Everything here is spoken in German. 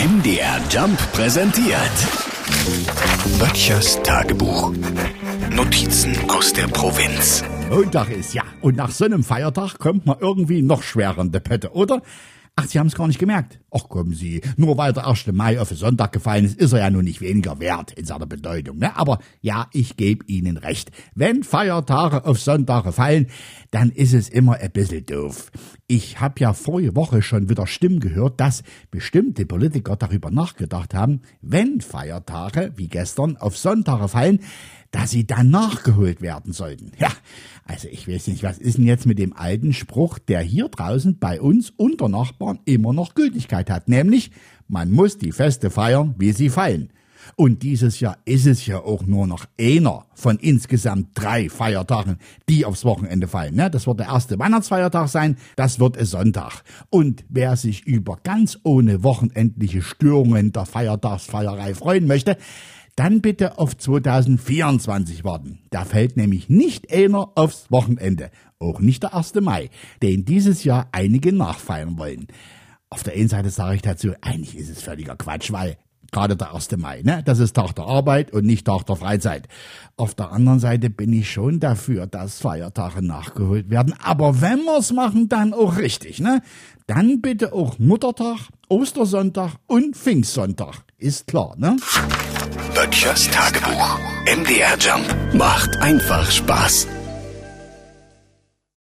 MDR Jump präsentiert. Böttchers Tagebuch. Notizen aus der Provinz. Montag ist ja. Und nach so einem Feiertag kommt man irgendwie noch schwerer in die Pötte, oder? Ach, Sie haben es gar nicht gemerkt. Ach, kommen Sie. Nur weil der 1. Mai auf den Sonntag gefallen ist, ist er ja nun nicht weniger wert in seiner Bedeutung. Ne? Aber ja, ich gebe Ihnen recht. Wenn Feiertage auf Sonntage fallen, dann ist es immer ein bisschen doof. Ich habe ja vorige Woche schon wieder Stimmen gehört, dass bestimmte Politiker darüber nachgedacht haben, wenn Feiertage wie gestern auf Sonntage fallen, dass sie dann nachgeholt werden sollten. Ja, also ich weiß nicht, was ist denn jetzt mit dem alten Spruch, der hier draußen bei uns unter Nachbarn immer noch Gültigkeit hat, nämlich man muss die Feste feiern, wie sie fallen. Und dieses Jahr ist es ja auch nur noch einer von insgesamt drei Feiertagen, die aufs Wochenende fallen. Ne? Das wird der erste Weihnachtsfeiertag sein, das wird es Sonntag. Und wer sich über ganz ohne wochenendliche Störungen der Feiertagsfeierei freuen möchte, dann bitte auf 2024 warten. Da fällt nämlich nicht einer aufs Wochenende, auch nicht der 1. Mai, den dieses Jahr einige nachfeiern wollen. Auf der einen Seite sage ich dazu, eigentlich ist es völliger Quatsch, weil gerade der 1. Mai, ne? Das ist Tag der Arbeit und nicht Tag der Freizeit. Auf der anderen Seite bin ich schon dafür, dass Feiertage nachgeholt werden. Aber wenn wir's machen, dann auch richtig, ne? Dann bitte auch Muttertag, Ostersonntag und Pfingstsonntag. Ist klar, ne? Böttchers Tagebuch. MDR Jump macht einfach Spaß.